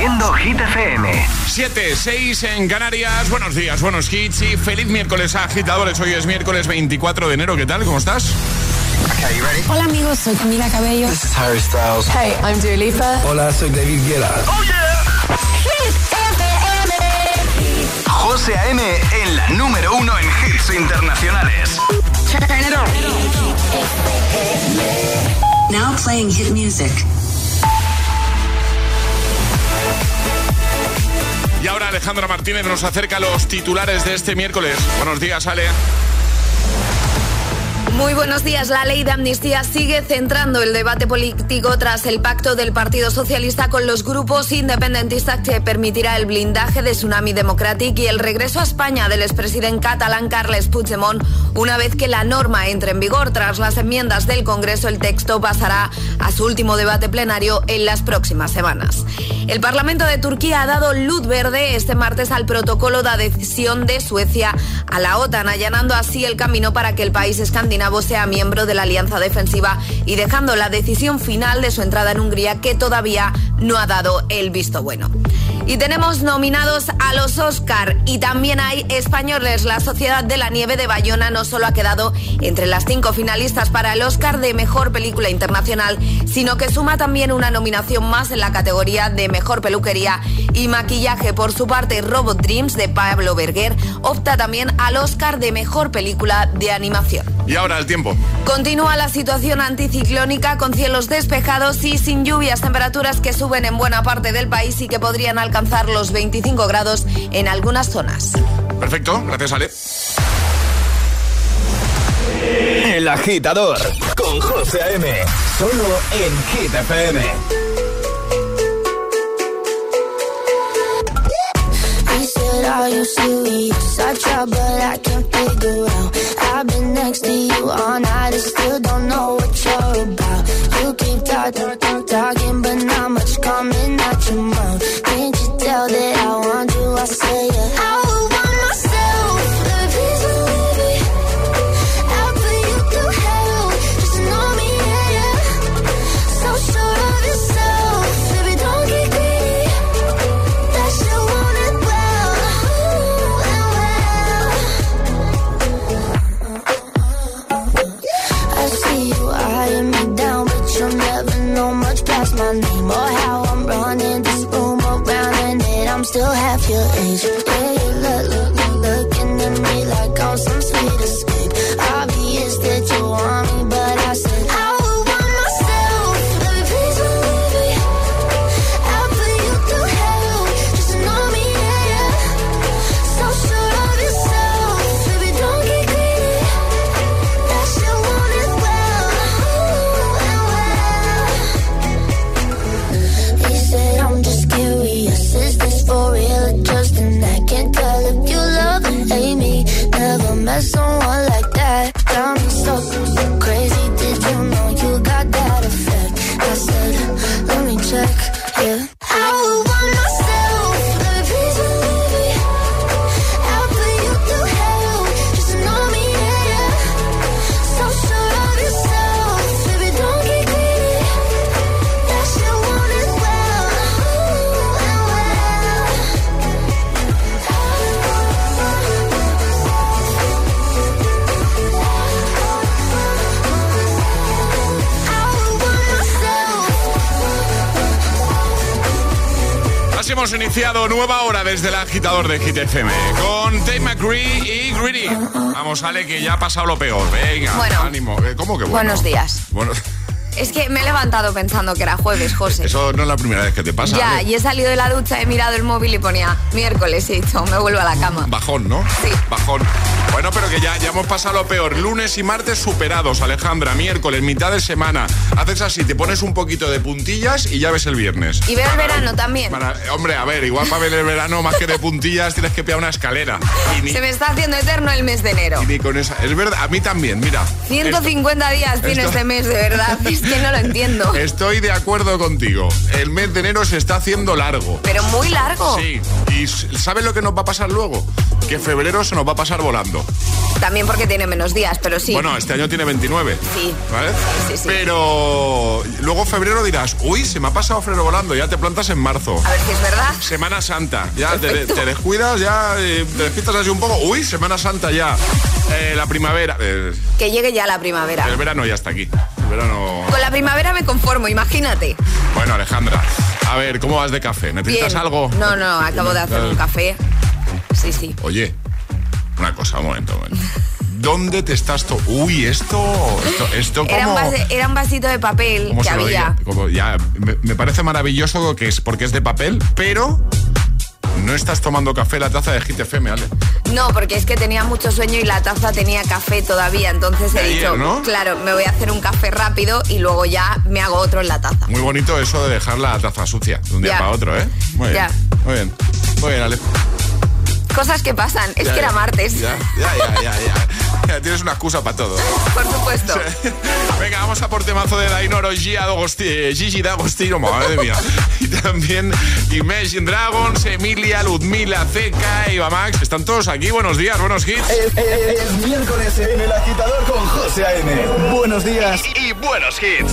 Haciendo Hit FM. 7, 6 en Canarias. Buenos días, buenos hits y feliz miércoles agitadores. Hoy es miércoles 24 de enero. ¿Qué tal? ¿Cómo estás? Hola amigos, soy Camila Cabello. This is Harry Styles. Hey, I'm Dua Lipa. Hola, soy David Guetta. Oh yeah. Hit FM. José A.M. en la número uno en hits internacionales. Turn it on. Now playing hit music. Y ahora Alejandra Martínez nos acerca a los titulares de este miércoles. Buenos días, Ale. Muy buenos días. La ley de amnistía sigue centrando el debate político tras el pacto del Partido Socialista con los grupos independentistas que permitirá el blindaje de Tsunami Democratic y el regreso a España del expresidente catalán Carles Puigdemont. Una vez que la norma entre en vigor tras las enmiendas del Congreso, el texto pasará a su último debate plenario en las próximas semanas. El Parlamento de Turquía ha dado luz verde este martes al protocolo de adhesión de Suecia a la OTAN, allanando así el camino para que el país escandinavo sea miembro de la Alianza Defensiva y dejando la decisión final de su entrada en Hungría que todavía no ha dado el visto bueno. Y tenemos nominados a los Oscar y también hay españoles. La Sociedad de la Nieve de Bayona no solo ha quedado entre las cinco finalistas para el Oscar de Mejor Película Internacional, sino que suma también una nominación más en la categoría de Mejor Peluquería y Maquillaje. Por su parte, Robot Dreams de Pablo Berger opta también al Oscar de Mejor Película de Animación. Y ahora el tiempo. Continúa la situación anticiclónica con cielos despejados y sin lluvias, temperaturas que suben en buena parte del país y que podrían alcanzar los 25 grados en algunas zonas. Perfecto, gracias Ale. El agitador con José M. Solo en Hit FM. Are you serious? I try, but I can't figure out. I've been next to you all night and still don't know what you're about. You keep talking, talking, but not much coming out your mouth. Can't you tell that I want you? I say it. I hemos iniciado nueva hora desde el agitador de Hit FM con Dave McCree y Greedy. Vamos, Ale, que ya ha pasado lo peor. Venga, Bueno. ánimo. Eh, ¿Cómo que bueno? Buenos días. Es que me he levantado pensando que era jueves, José. eso no es la primera vez que te pasa. Ya, y he salido de la ducha, he mirado el móvil y ponía miércoles y dicho, me vuelvo a la cama. Bajón, ¿no? Sí. Bajón. Bueno, pero que ya, ya hemos pasado lo peor. Lunes y martes superados, Alejandra. Miércoles, mitad de semana. Haces así, te pones un poquito de puntillas y ya ves el viernes. Y veo el verano también. Para- hombre, a ver, igual para ver el verano, más que de puntillas, tienes que pillar una escalera. Ni, Se me está haciendo eterno el mes de enero. y ni con esa. Es verdad, a mí también, mira. 150 días tiene esto- este mes, de verdad. Que no lo entiendo. Estoy de acuerdo contigo. El mes de enero se está haciendo largo. Pero muy largo. Sí. ¿Y sabes lo que nos va a pasar luego? Que febrero se nos va a pasar volando. También porque tiene menos días, pero sí. Bueno, este año tiene 29. Sí. ¿Vale? Sí, sí. Pero luego febrero dirás, uy, se me ha pasado febrero volando, ya te plantas en marzo. A ver si es verdad. Semana Santa, ya te, descuidas, ya eh, te despistas así un poco. Uy, Semana Santa ya. Eh, la primavera. Eh, que llegue ya la primavera. El verano ya está aquí. Verano. Con la primavera me conformo, imagínate. Bueno, Alejandra, a ver, ¿cómo vas de café? ¿Necesitas algo? No, no, acabo de hacer un café. Sí, sí. Oye, una cosa, un momento, un momento. ¿Dónde te estás to Uy, esto, esto, como... Era un, vasito de papel que había. ya, me, parece maravilloso que es porque es de papel, pero no estás tomando café la taza de Hit FM, ¿vale? No, porque es que tenía mucho sueño y la taza tenía café todavía, entonces he dicho, claro, me voy a hacer un café rápido y luego ya me hago otro en la taza. Muy bonito eso de dejar la taza sucia de un día para otro, ¿eh? Muy bien. Muy bien. Muy bien, Ale. Cosas que pasan, es que era martes. Ya, ya, ya, ya, Tienes una excusa para todo. Por supuesto. Venga, vamos a por temazo de Dainoro, Gigi D'Agostino, madre mía. Y también Imagine Dragons, Emilia, Ludmila, Zeca, Eva Max. Están todos aquí. Buenos días, buenos hits. Es, miércoles en el agitador con José A.M. Buenos días y, buenos hits.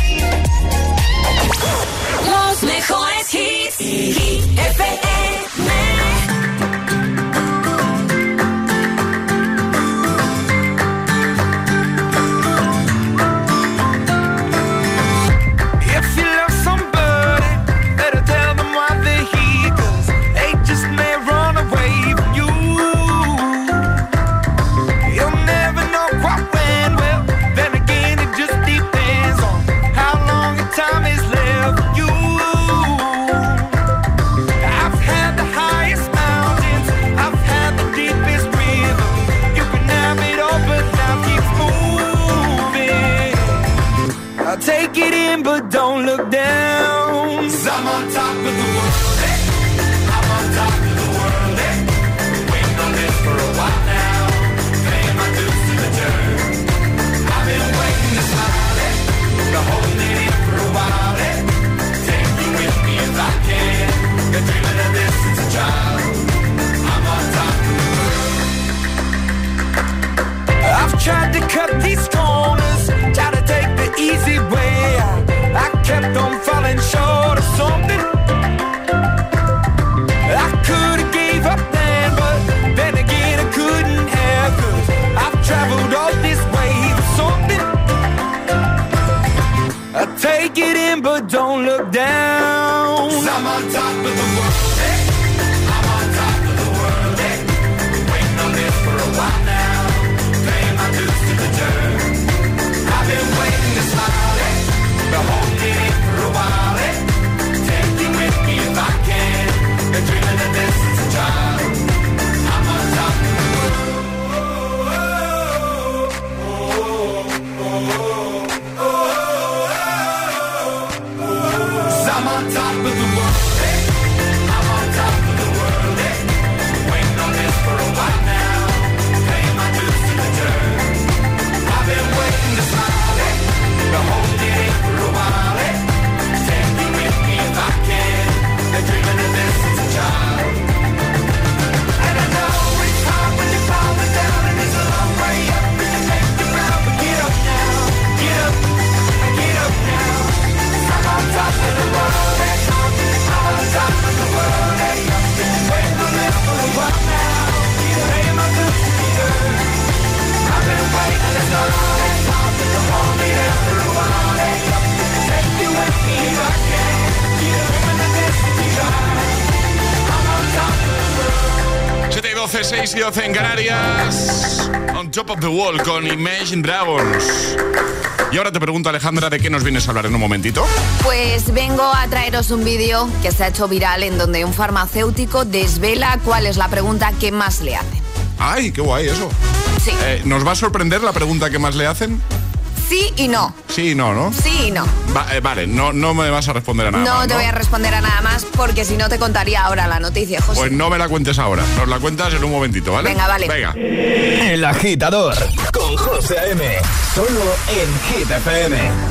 con Imagine Dragons. Y ahora te pregunto, Alejandra, ¿de qué nos vienes a hablar en un momentito? Pues vengo a traeros un vídeo que se ha hecho viral en donde un farmacéutico desvela cuál es la pregunta que más le hacen. ¡Ay, qué guay eso! Sí. Eh, ¿Nos va a sorprender la pregunta que más le hacen? sí y no. Sí y no, ¿no? Sí y no. Eh, vale, no, no me vas a responder a nada no más. te voy a responder a nada más porque si no te contaría ahora la noticia, José. Pues no me la cuentes ahora, nos la cuentas en un momentito, ¿vale? Venga, vale. Venga. El agitador con José M. Solo en GTPM.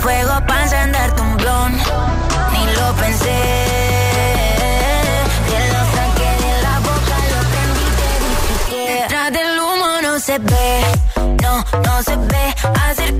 fuego para encenderte un blon. Ni lo pensé. Te lo saqué de la boca, lo prendí, te dije que detrás del humo no se ve, no, no se ve. Acerquémonos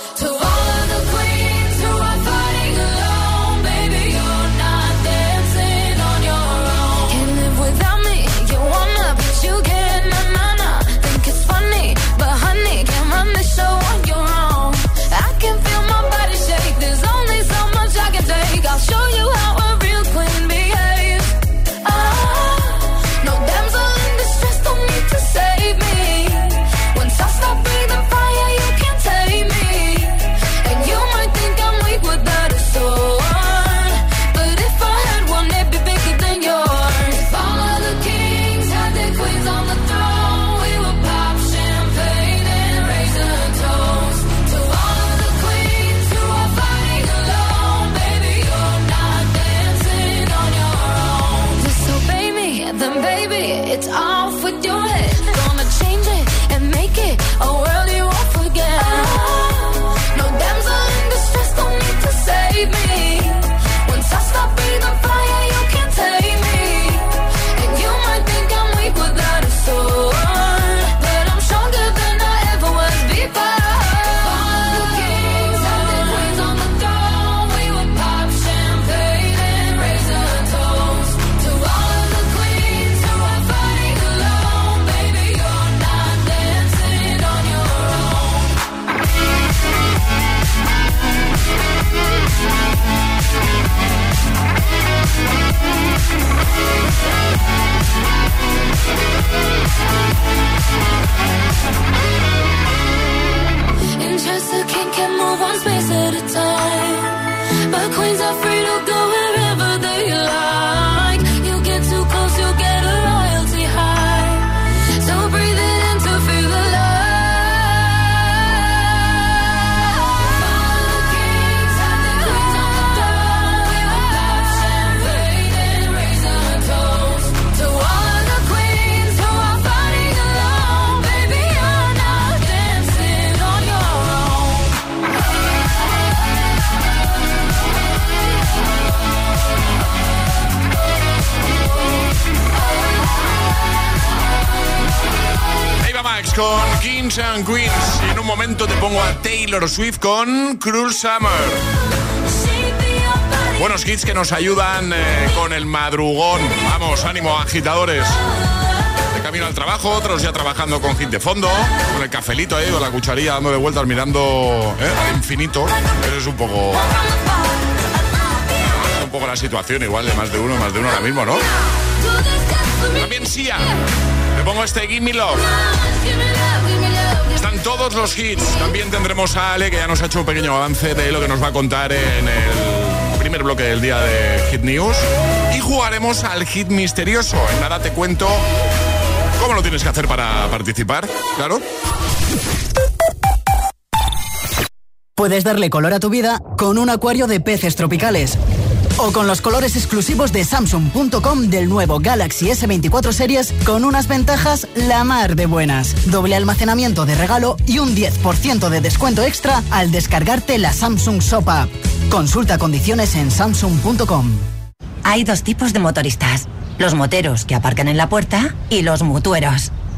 spaces. Con Kings and Queens. Y en un momento te pongo a Taylor Swift con Cruel Summer. Buenos hits que nos ayudan eh, con el madrugón. Vamos, ánimo, agitadores. De camino al trabajo, otros ya trabajando con hit de fondo, con el cafelito ahí, con la cucharilla dando de vueltas, mirando eh, infinito. Eso es un poco. es un poco la situación, igual de más de uno, más de uno ahora mismo, ¿no? También Sia. Me pongo este Gimme Love. Están todos los hits. También tendremos a Ale, que ya nos ha hecho un pequeño avance de lo que nos va a contar en el primer bloque del día de Hit News. Y jugaremos al hit misterioso. En nada te cuento cómo lo tienes que hacer para participar. Claro. Puedes darle color a tu vida con un acuario de peces tropicales. O con los colores exclusivos de Samsung.com del nuevo Galaxy S24 Series con unas ventajas la mar de buenas. Doble almacenamiento de regalo y un 10% de descuento extra al descargarte la Samsung Shop App. Consulta condiciones en Samsung.com. Hay dos tipos de motoristas. Los moteros que aparcan en la puerta y los mutueros,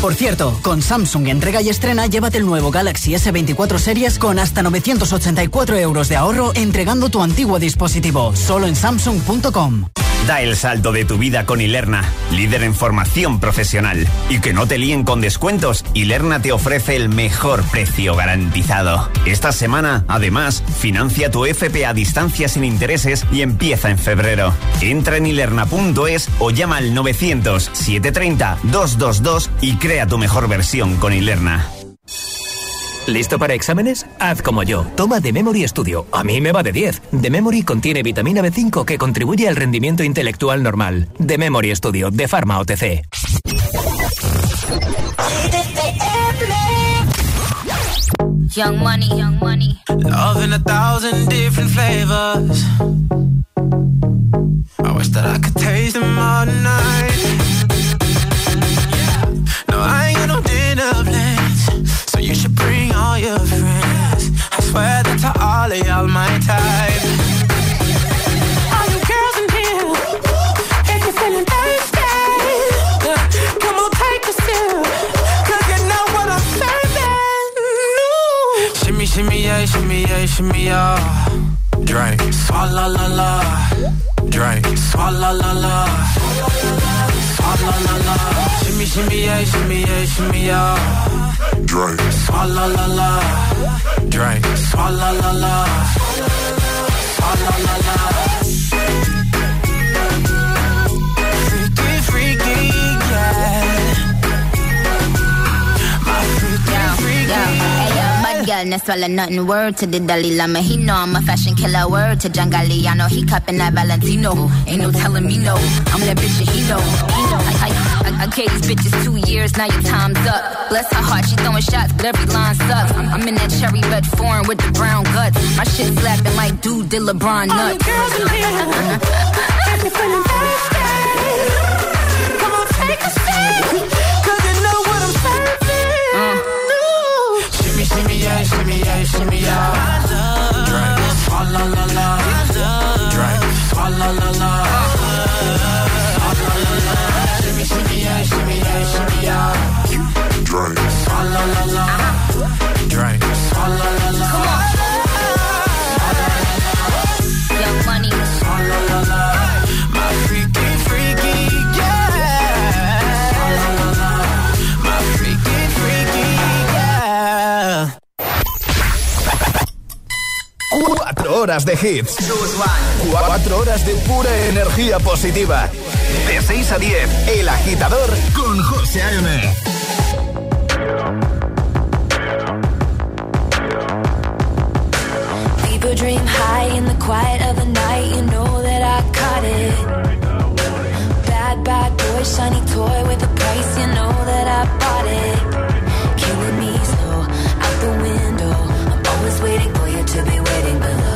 Por cierto, con Samsung entrega y estrena, llévate el nuevo Galaxy S24 Series con hasta 984 euros de ahorro entregando tu antiguo dispositivo, solo en samsung.com. Da el salto de tu vida con Ilerna, líder en formación profesional. Y que no te líen con descuentos, Ilerna te ofrece el mejor precio garantizado. Esta semana, además, financia tu FP a distancia sin intereses y empieza en febrero. Entra en ilerna.es o llama al 900-730-222 y crea tu mejor versión con Ilerna. ¿Listo para exámenes? Haz como yo. Toma The Memory Studio. A mí me va de 10. The Memory contiene vitamina B5 que contribuye al rendimiento intelectual normal. The Memory Studio de Pharma OTC. Young money, young money. Love in a thousand different flavors. I wish that I could taste them all night. All your friends. I swear that to all of y'all my type. All you girls in here, if you're feeling thirsty, uh, come on, take a sip, 'cause you know what I'm serving. Shimmy, shimmy, yeah, shimmy, yeah, shimmy, yeah. Drink. Swalla la la. Drink. Swalla la la. Swalla la la. Shimmy, shimmy, yeah, shimmy, yeah, shimmy, yeah. Drink. Swalla la la. Drink. Swalla la la. Swalla la la. Freaky, freaky, yeah. My freaky, freaky. Bad girl, no swallow nothing. Word to the Dalai Lama. He know I'm a fashion killer. Word to John Galliano. He cupping that Valentino. Ain't no telling me no. I'm that bitch that he know. He know. I, I, I, I gave these bitches two years. Now your time's up. Bless her heart. She throwing shots, but every line sucks. I'm, I'm in that cherry red foreign with the brown guts. My shit slapping like dude did LeBron nuts. All you girls in here, if you're feeling thirsty, horas de hits. Cuatro horas de pura energía positiva. De 6 a 10, El Agitador con José A.M. People dream high in the quiet of the night. You know that I caught it. Bad, bad boy, shiny toy with a price. You know that I bought it. Killing me slow out the window. I'm always waiting for you to be waiting below.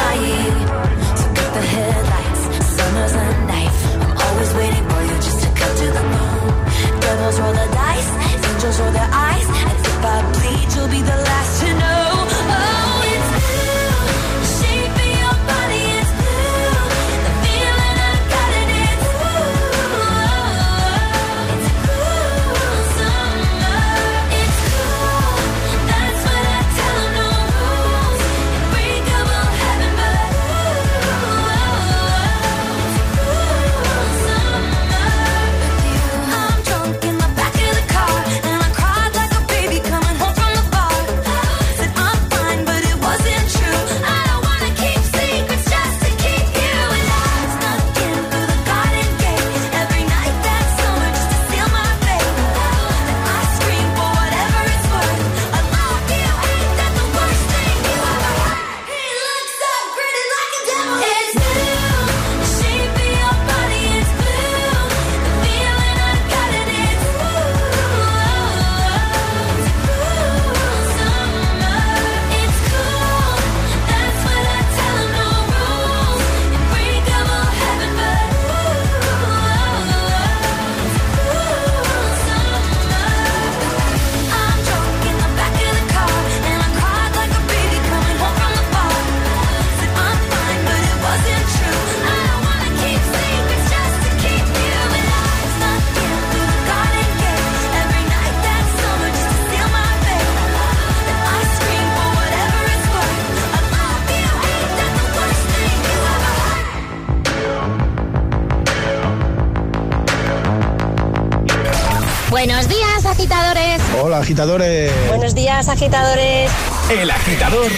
Buenos días, agitadores. Hola, agitadores. Buenos días, agitadores. El agitador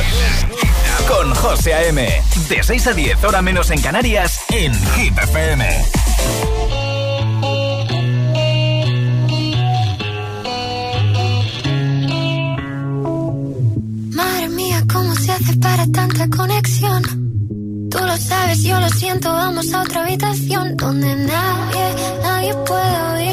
con José A.M. De 6 a 10, hora menos en Canarias, en Hit FM. Madre mía, ¿cómo se hace para tanta conexión? Tú lo sabes, yo lo siento, vamos a otra habitación donde nadie, nadie puede oírnos.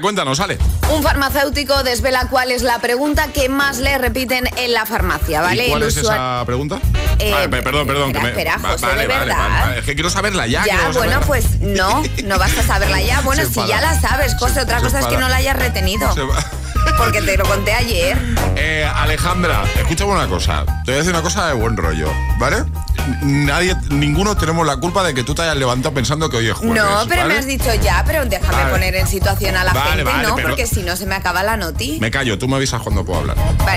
Venga, cuéntanos, Ale. Un farmacéutico desvela cuál es la pregunta que más le repiten en la farmacia, ¿vale? ¿Y ¿Cuál El es usuario- esa pregunta? Eh, perdón, perdón. espera, que me- espera, José, vale, de vale, verdad. vale. Es que quiero saberla ya. Ya, bueno, saberla. pues no, no vas a saberla ya. Bueno, si ya la sabes, José, Se- otra se cosa es que no la hayas retenido. Porque te lo conté ayer. Eh, Alejandra, escúchame una cosa. Te voy a decir una cosa de buen rollo, ¿vale? Nadie, ninguno tenemos la culpa de que tú te hayas levantado pensando que hoy es jueves. no, pero ¿vale? me has dicho ya, pero déjame Vale. poner en situación a la Vale, gente, ¿no? Porque si no se me acaba la noti. Me callo, tú me avisas cuando puedo hablar.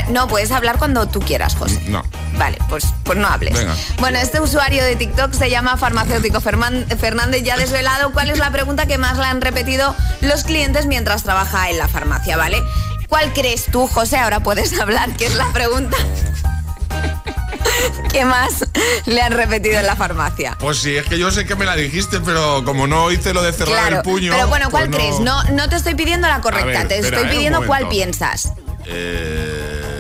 No, puedes hablar cuando tú quieras, José. No. Vale, pues, pues no hables. Venga. Bueno, este usuario de TikTok se llama Farmacéutico Fernández. Ya ha desvelado cuál es la pregunta que más le han repetido los clientes mientras trabaja en la farmacia, ¿vale? ¿Cuál crees tú, José? Ahora puedes hablar, ¿qué es la pregunta que más le han repetido en la farmacia? Pues sí, es que yo sé que me la dijiste, pero como no hice lo de cerrar Claro, el puño. pero bueno, ¿cuál pues crees? No, no te estoy pidiendo la correcta, ver, te espera, estoy eh, pidiendo cuál piensas. Eh,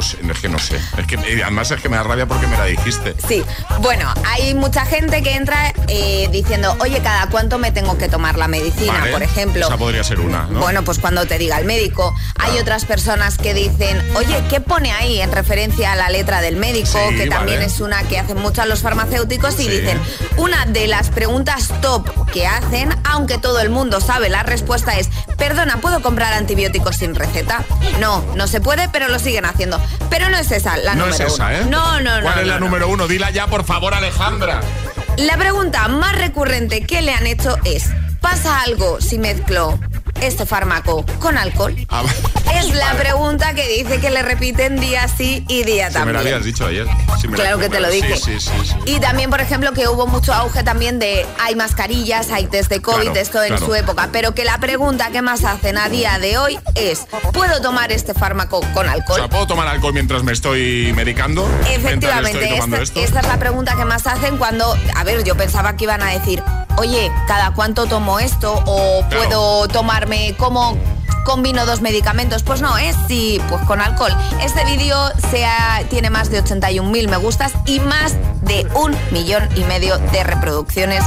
no sé, es que no sé. Es que, y además es que me da rabia porque me la dijiste. Sí, bueno, hay mucha gente que entra eh, diciendo, oye, ¿cada cuánto me tengo que tomar la medicina? Vale, Por ejemplo. Esa podría ser una, ¿no? Bueno, pues cuando te diga el médico. Hay otras personas que dicen, oye, ¿qué pone ahí en referencia a la letra del médico? Sí, que también vale. es una que hacen muchos los farmacéuticos y Sí. dicen, una de las preguntas top que hacen, aunque todo el mundo sabe la respuesta es, perdona, ¿puedo comprar antibióticos sin receta? No, no se puede, pero lo siguen haciendo. Pero no es esa la no número es esa, uno. ¿eh? No, no, no. ¿Cuál es la número uno? Dila ya, por favor, Alejandra. La pregunta más recurrente que le han hecho es, ¿pasa algo si mezclo este fármaco con alcohol? Ah, Es la pregunta que dice que le repiten día sí y día si me también. la habías dicho ayer. Si me la- Claro que te lo dije. Sí, sí, sí. sí. Y también, por ejemplo, que hubo mucho auge también de hay mascarillas, hay test de COVID, Claro, esto en su época, pero que la pregunta que más hacen a día de hoy es, ¿puedo tomar este fármaco con O alcohol? sea, ¿puedo tomar alcohol mientras me estoy medicando? Efectivamente, estoy esta es la pregunta que más hacen cuando, a ver, yo pensaba que iban a decir, oye, ¿cada cuánto tomo esto? O Claro. puedo tomarme, ¿cómo combino dos medicamentos? Pues no, es sí, pues con alcohol. Este vídeo tiene más de 81.000 me gustas y más de un millón y medio de reproducciones,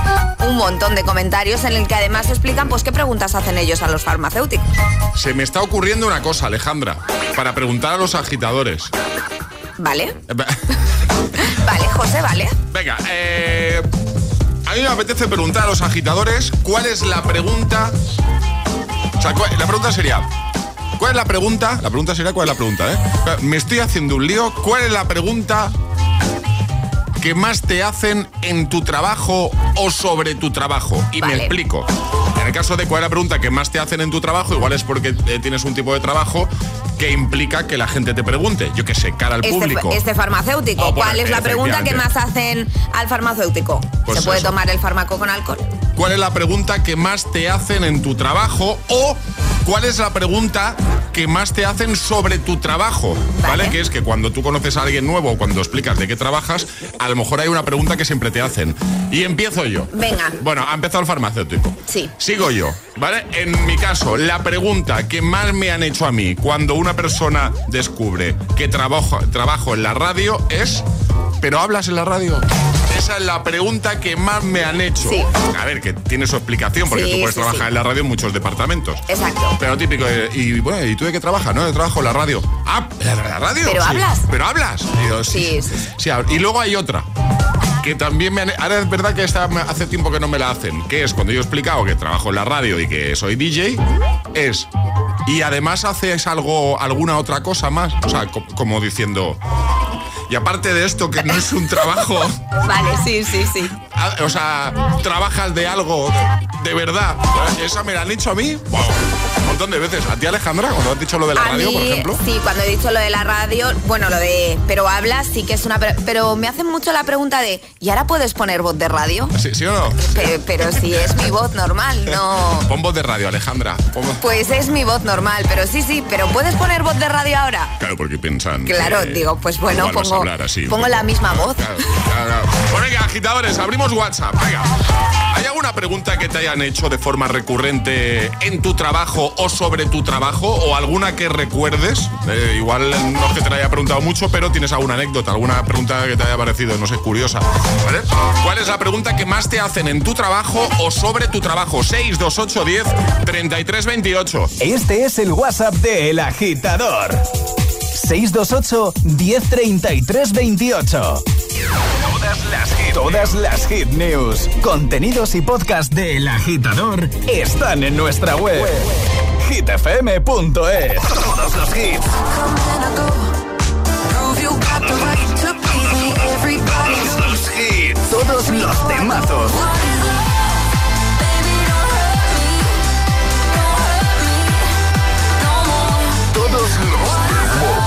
un montón de comentarios en el que además explican pues qué preguntas hacen ellos a los farmacéuticos. Se me está ocurriendo una cosa, Alejandra, para preguntar a los agitadores. ¿Vale? Eh, va- Vale, José, ¿vale? Venga, eh, a mí me apetece preguntar a los agitadores cuál es la pregunta. O sea, cuál- la pregunta sería. ¿Cuál es la pregunta? La pregunta sería cuál es la pregunta, ¿eh? Me estoy haciendo un lío. ¿Cuál es la pregunta que más te hacen en tu trabajo o sobre tu trabajo? Y me explico. En el caso de cuál es la pregunta que más te hacen en tu trabajo, igual es porque eh, tienes un tipo de trabajo que implica que la gente te pregunte. Yo qué sé, cara al este, público. este farmacéutico. Oh, ¿Cuál es la pregunta que más hacen al farmacéutico? Pues ¿Se puede eso. tomar el fármaco con alcohol? ¿Cuál es la pregunta que más te hacen en tu trabajo? O ¿cuál es la pregunta que más te hacen sobre tu trabajo? ¿Vale? Que es que cuando tú conoces a alguien nuevo o cuando explicas de qué trabajas, a lo mejor hay una pregunta que siempre te hacen. Y empiezo yo. Venga. Bueno, ha empezado el farmacéutico. Sí. Sigo yo, ¿vale? En mi caso, la pregunta que más me han hecho a mí cuando una persona descubre que trabajo, trabajo en la radio es, ¿pero hablas en la radio? Esa es la pregunta que más me han hecho. Sí. A ver, que tiene su explicación, porque Sí, tú puedes sí, trabajar en la radio en muchos departamentos. Exacto. Pero típico, eh, y bueno, ¿y tú de qué trabajas? No, yo trabajo en la radio. Ah, ¿en la radio? ¿Pero hablas? ¿Pero hablas? Y, yo, sí, Sí, y luego hay otra que también me han... Ahora es verdad que esta hace tiempo que no me la hacen, que es cuando yo he explicado que trabajo en la radio y que soy DJ, es... Y además haces algo, alguna otra cosa más, o sea, co- como diciendo... Y aparte de esto, que no es un trabajo, Vale, sí, sí, sí. ah, o sea, trabajas de algo de, verdad. Esa me la han dicho a mí wow, montón de veces. ¿A ti, Alejandra, cuando has dicho lo de la a radio, mí, por ejemplo? sí, cuando he dicho lo de la radio, bueno, lo de pero hablas sí que es una... Pero me hacen mucho la pregunta de, ¿y ahora puedes poner voz de radio? ¿Sí, sí o no? Pe- Pero, si es mi voz normal, no... Pon voz de radio, Alejandra. Pon Pues es mi voz normal, pero sí, sí, pero ¿puedes poner voz de radio ahora? Claro, porque piensan. Claro, que digo, pues bueno, pongo, hablar así. pongo la misma voz. Claro, claro, claro. Venga, agitadores, abrimos WhatsApp. Venga. ¿Hay alguna pregunta que te hayan hecho de forma recurrente en tu trabajo o sobre tu trabajo? ¿O alguna que recuerdes? Eh, igual no es que te la haya preguntado mucho, pero tienes alguna anécdota, alguna pregunta que te haya parecido, no sé, curiosa. ¿Vale? ¿Cuál es la pregunta que más te hacen en tu trabajo o sobre tu trabajo? 628 10 33 28. Este es el WhatsApp de El Agitador. 628 1033 28. Todas las, hit, todas las hit news, contenidos y podcast de El Agitador están en nuestra web. hitfm.es. Todos los hits. Todos los hits. Todos los temazos. Todos los temazos.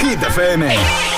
Hit FM.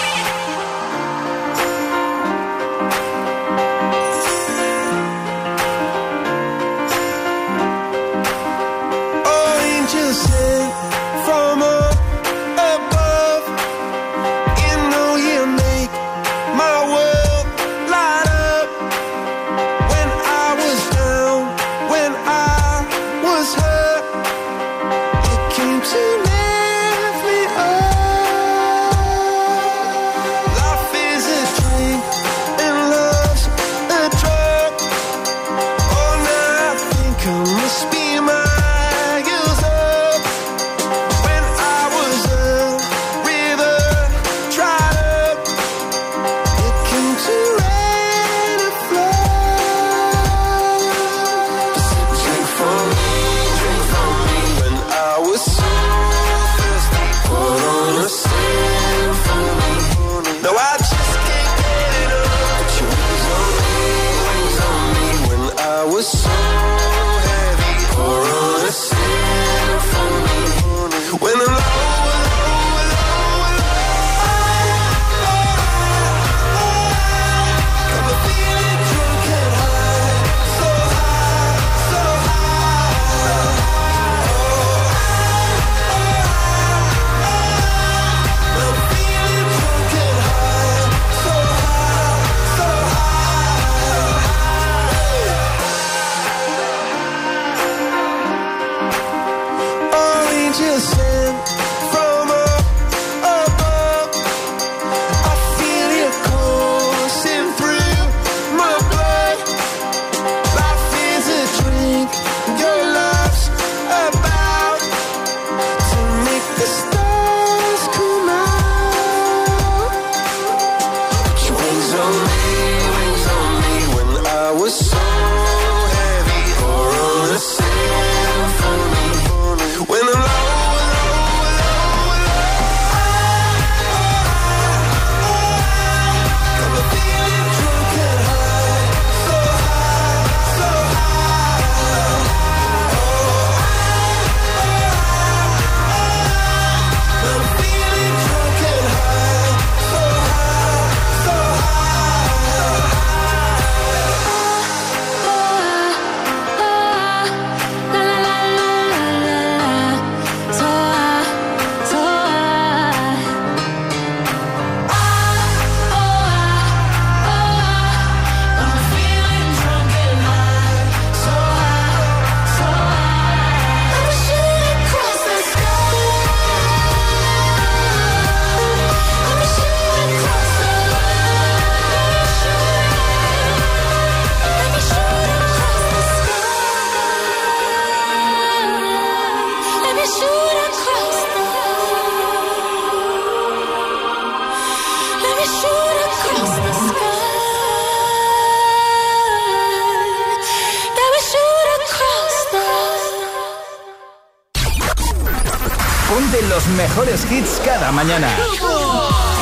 Mañana.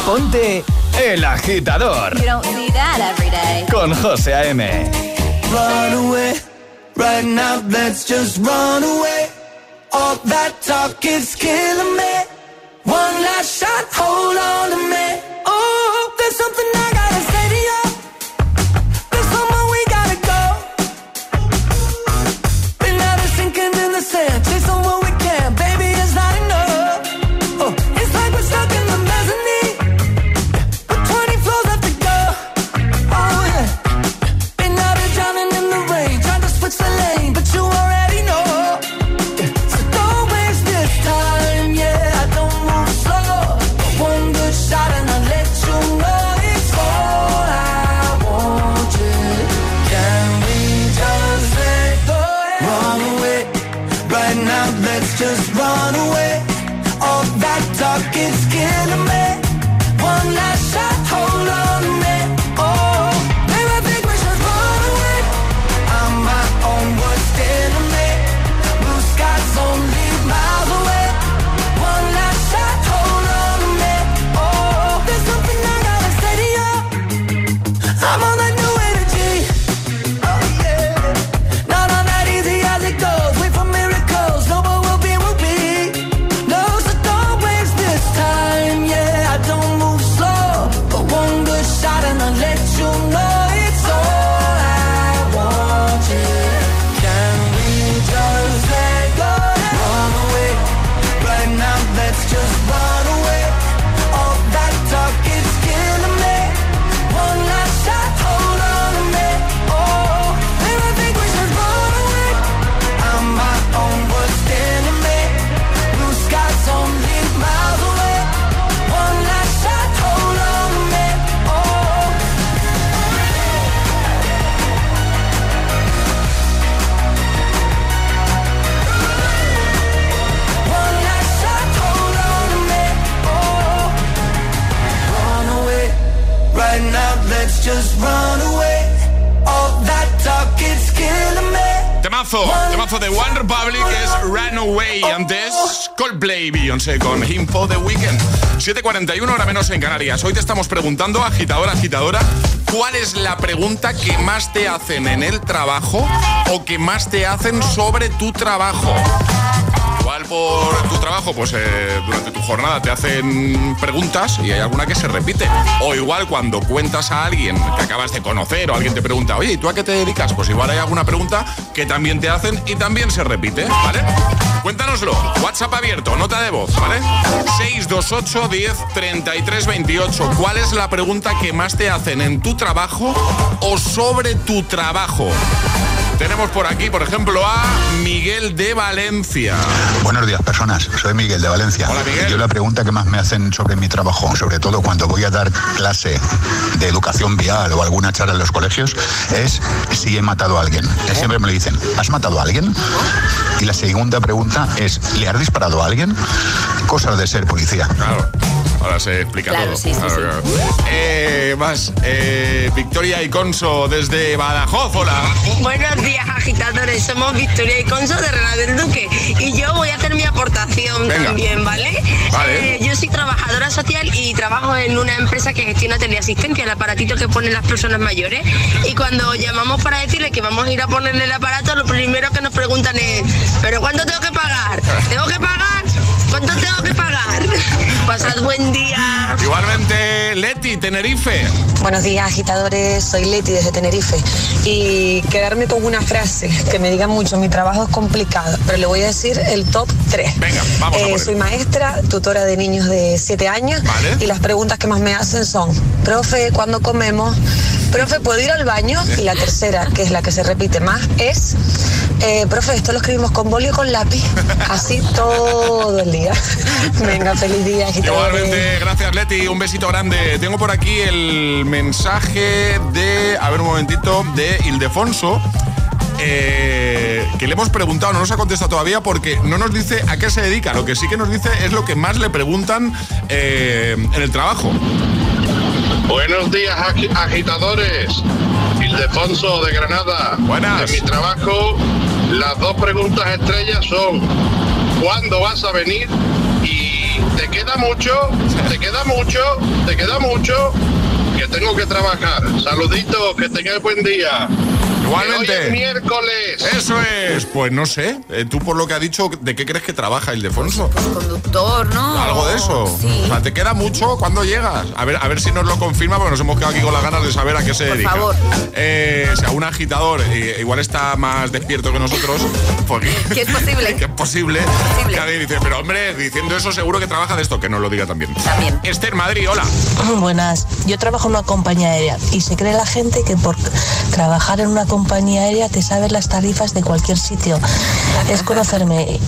Ponte El Agitador. You don't see that every day. Con José A.M. Run away, right now, let's just run away. All that talk is killing me. One last shot, hold Temazo, temazo de One Republic es Runaway. Antes Coldplay Beyoncé con Him for the Weekend. 7.41 hora menos en Canarias. Hoy te estamos preguntando, agitadora, agitadora, ¿cuál es la pregunta que más te hacen en el trabajo o que más te hacen sobre tu trabajo? Por tu trabajo, pues eh, durante tu jornada te hacen preguntas y hay alguna que se repite. O igual cuando cuentas a alguien que acabas de conocer o alguien te pregunta, oye, ¿y tú a qué te dedicas? Pues igual hay alguna pregunta que también te hacen y también se repite, ¿vale? Cuéntanoslo. WhatsApp abierto, nota de voz, ¿vale? 628 10 33 28. ¿Cuál es la pregunta que más te hacen en tu trabajo o sobre tu trabajo? Tenemos por aquí, por ejemplo, a Miguel de Valencia. Buenos días, personas. Soy Miguel de Valencia. Hola, Miguel. Yo la pregunta que más me hacen sobre mi trabajo, sobre todo cuando voy a dar clase de educación vial o alguna charla en los colegios, es si he matado a alguien. Siempre me lo dicen, ¿has matado a alguien? Y la segunda pregunta es, ¿le has disparado a alguien? Cosas de ser policía. Claro. Ahora se explica Claro, todo. sí, sí, Claro, sí. claro. Eh, más, eh, Victoria y Conso desde Badajoz, hola. Buenos días, agitadores. Somos Victoria y Conso de Real del Duque. Y yo voy a hacer mi aportación Venga. también, ¿vale? Vale. Eh, yo soy trabajadora social y trabajo en una empresa que gestiona teleasistencia, el aparatito que ponen las personas mayores. Y cuando llamamos para decirle que vamos a ir a ponerle el aparato, lo primero que nos preguntan es: ¿pero cuánto tengo que pagar? ¿Tengo que pagar? ¿Cuánto tengo que pagar? Pasad buen día. Igualmente, Leti, Tenerife. Buenos días, agitadores. Soy Leti desde Tenerife. Y quedarme con una frase que me diga mucho. Mi trabajo es complicado, pero le voy a decir el top 3. Venga, vamos a él. Soy maestra, tutora de niños de 7 años. Vale. Y las preguntas que más me hacen son: Profe, ¿cuándo comemos? Profe, ¿puedo ir al baño? Y la tercera, que es la que se repite más, es: eh, Profe, esto lo escribimos con boli o con lápiz. Así todo el día. Venga, feliz día. Igualmente, gracias Leti, un besito grande. Tengo por aquí el mensaje de, a ver un momentito, de Ildefonso. eh, que le hemos preguntado, no nos ha contestado todavía porque no nos dice a qué se dedica. Lo que sí que nos dice es lo que más le preguntan eh, en el trabajo. Buenos días, agi- agitadores. Ildefonso de Granada. Buenas. En mi trabajo, las dos preguntas estrellas son: ¿cuándo vas a venir? Y queda mucho, te queda mucho, te queda mucho, que tengo que trabajar. Saluditos, que tengáis buen día. Igualmente. Que hoy es miércoles. Eso es. Pues no sé. eh, tú por lo que ha dicho, ¿de qué crees que trabaja Ildefonso? Conductor, ¿no? Algo de eso. Sí. O sea, ¿te queda mucho? ¿Cuándo llegas? A ver, a ver si nos lo confirma, porque nos hemos quedado aquí con las ganas de saber a qué se Por dedica. favor. Eh, si a un agitador eh, igual está más despierto que nosotros, porque Que es posible. que es posible. Que alguien dice, pero hombre, diciendo eso seguro que trabaja de esto, que nos lo diga también. También. Esther Madrid, hola. Buenas, yo trabajo en una compañía aérea y se cree la gente que por trabajar en una compañía aérea te sabes las tarifas de cualquier sitio. Es conocerme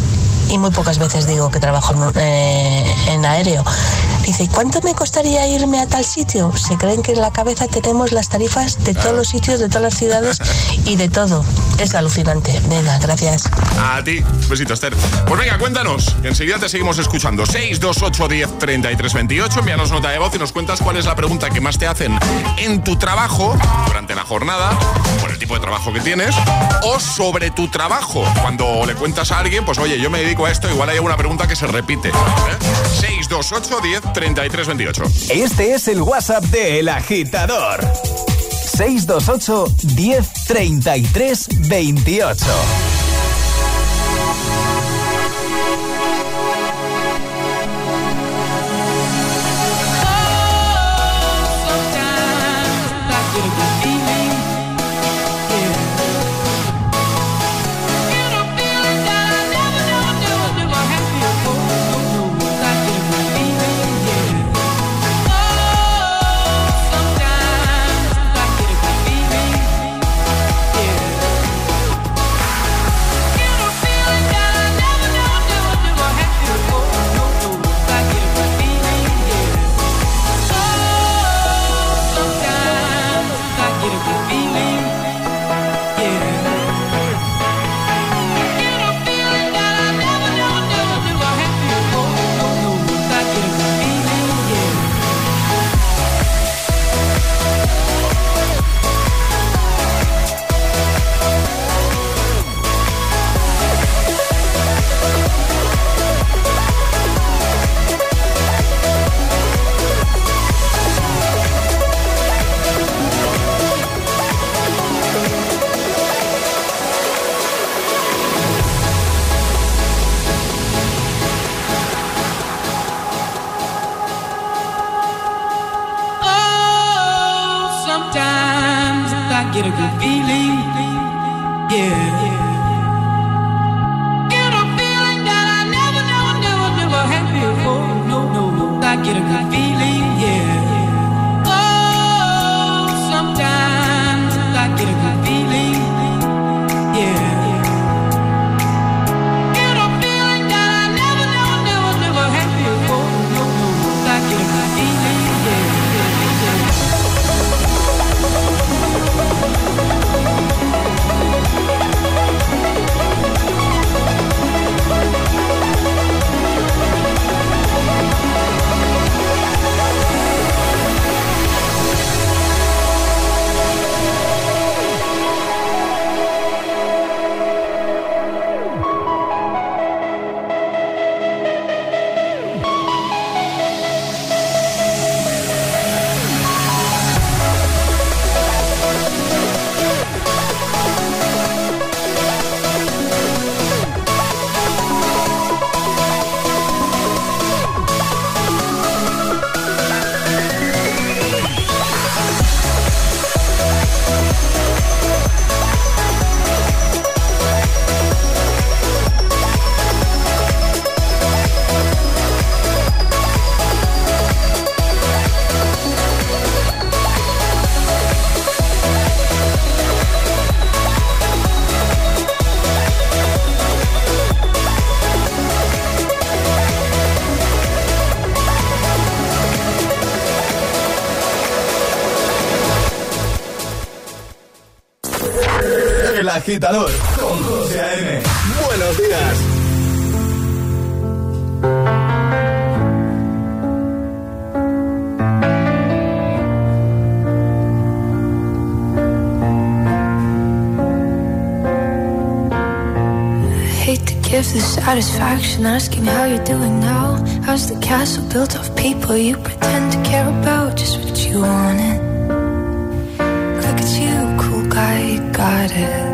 y muy pocas veces digo que trabajo en, eh, en aéreo. Dice, ¿y cuánto me costaría irme a tal sitio? Se creen que en la cabeza tenemos las tarifas de todos los sitios, de todas las ciudades y de todo. Es alucinante. Venga, gracias. A ti, Un besito, Esther. Pues venga, cuéntanos, que enseguida te seguimos escuchando. 628 10 33 28, envíanos nota de voz y nos cuentas cuál es la pregunta que más te hacen en tu trabajo durante la jornada, por el tipo de trabajo que tienes, o sobre tu trabajo. Cuando le cuentas a alguien, pues oye, yo me dedico a esto, igual hay alguna pregunta que se repite. ¿eh? 628 10 33 28. Este es el WhatsApp de El Agitador. 628 10 33 28. Agitador con José A.M. Buenos días. hate to give the satisfaction asking how you're doing now. How's the castle built of people you pretend to care about? Just what you wanted. Look at you, cool guy, you got it.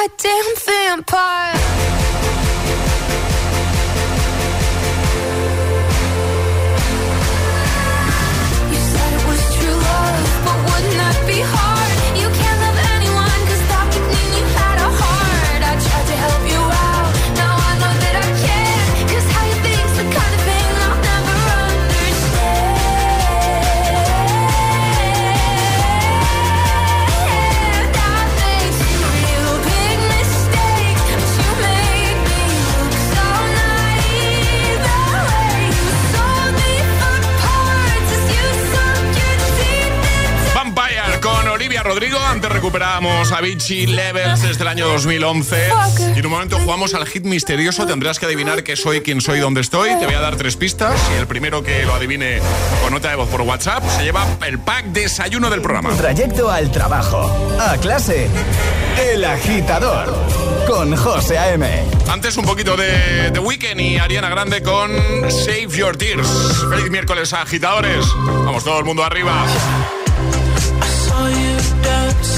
goddamn vampire. A Avicii Levels desde el año 2011. Y en un momento jugamos al hit misterioso. Tendrás que adivinar qué soy, quién soy, dónde estoy. Te voy a dar tres pistas. Y el primero que lo adivine con nota de voz por WhatsApp se lleva el pack desayuno del programa. Trayecto al trabajo, a clase. El agitador con José A.M. Antes un poquito de The Weeknd y Ariana Grande con Save Your Tears. Feliz miércoles, agitadores. Vamos todo el mundo arriba.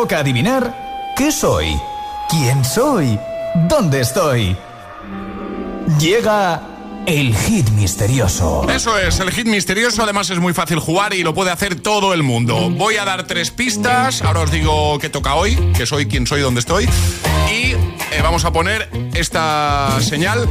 Toca adivinar qué soy, quién soy, dónde estoy. Llega el hit misterioso. Eso es, el hit misterioso además es muy fácil jugar y lo puede hacer todo el mundo. Voy a dar tres pistas, ahora os digo qué toca hoy, que soy, quién soy, dónde estoy. Y eh, vamos a poner esta señal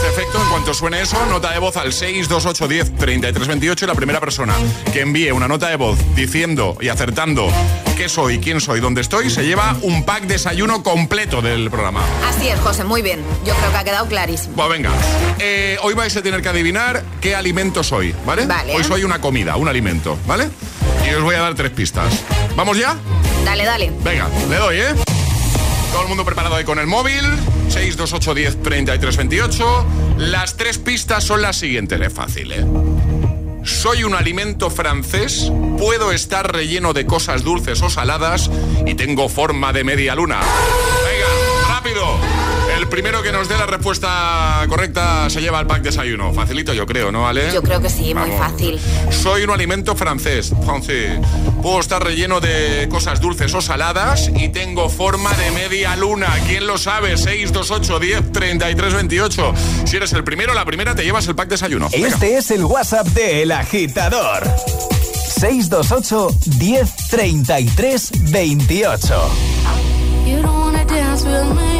este efecto en cuanto suene eso, nota de voz al 62810 3328 y la primera persona que envíe una nota de voz diciendo y acertando qué soy, quién soy, dónde estoy, se lleva un pack desayuno completo del programa. Así es, José, muy bien. Yo creo que ha quedado clarísimo. Pues venga, eh, hoy vais a tener que adivinar qué alimento soy, ¿vale? Vale. Hoy soy una comida, un alimento, ¿vale? Y os voy a dar tres pistas. ¿Vamos ya? Dale, dale. Venga, le doy, ¿eh? Todo el mundo preparado ahí con el móvil. 628 10 33 28. Las tres pistas son las siguientes, es fácil, ¿eh? Soy un alimento francés, puedo estar relleno de cosas dulces o saladas y tengo forma de media luna. Venga, rápido. El primero que nos dé la respuesta correcta se lleva el pack desayuno. Facilito yo creo, ¿no, Ale? Yo creo que sí, muy fácil. Soy un alimento francés, francés. Puedo estar relleno de cosas dulces o saladas y tengo forma de media luna. ¿Quién lo sabe? 628 10 33 28. Si eres el primero, la primera te llevas el pack desayuno. Venga. Este es el WhatsApp de El Agitador. 628 10 33 28. You don't wanna dance with me, but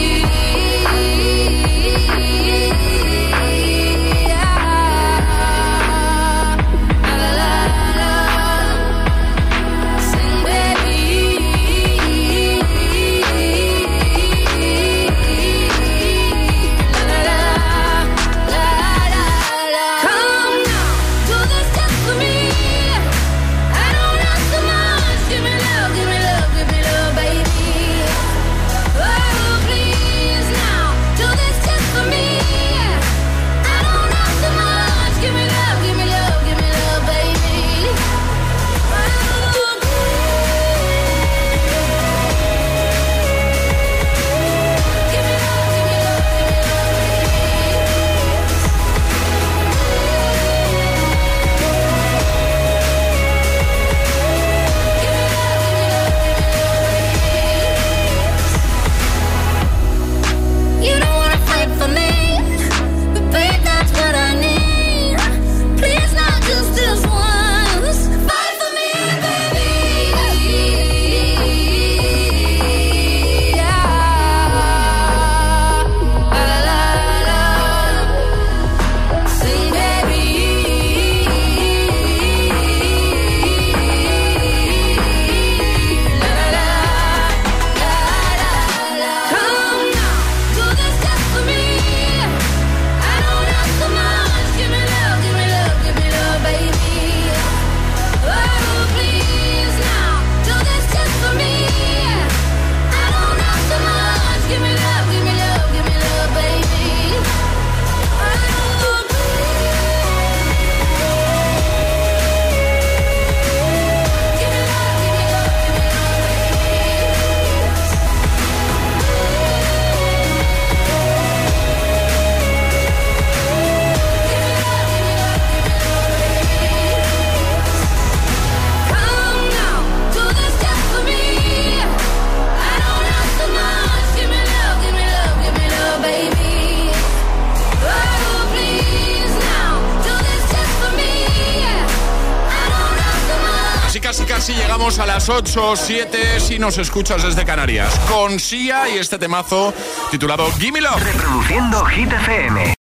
8 o 7 si nos escuchas desde Canarias. Con Sia y este temazo titulado Gimme Love. Reproduciendo Hit FM.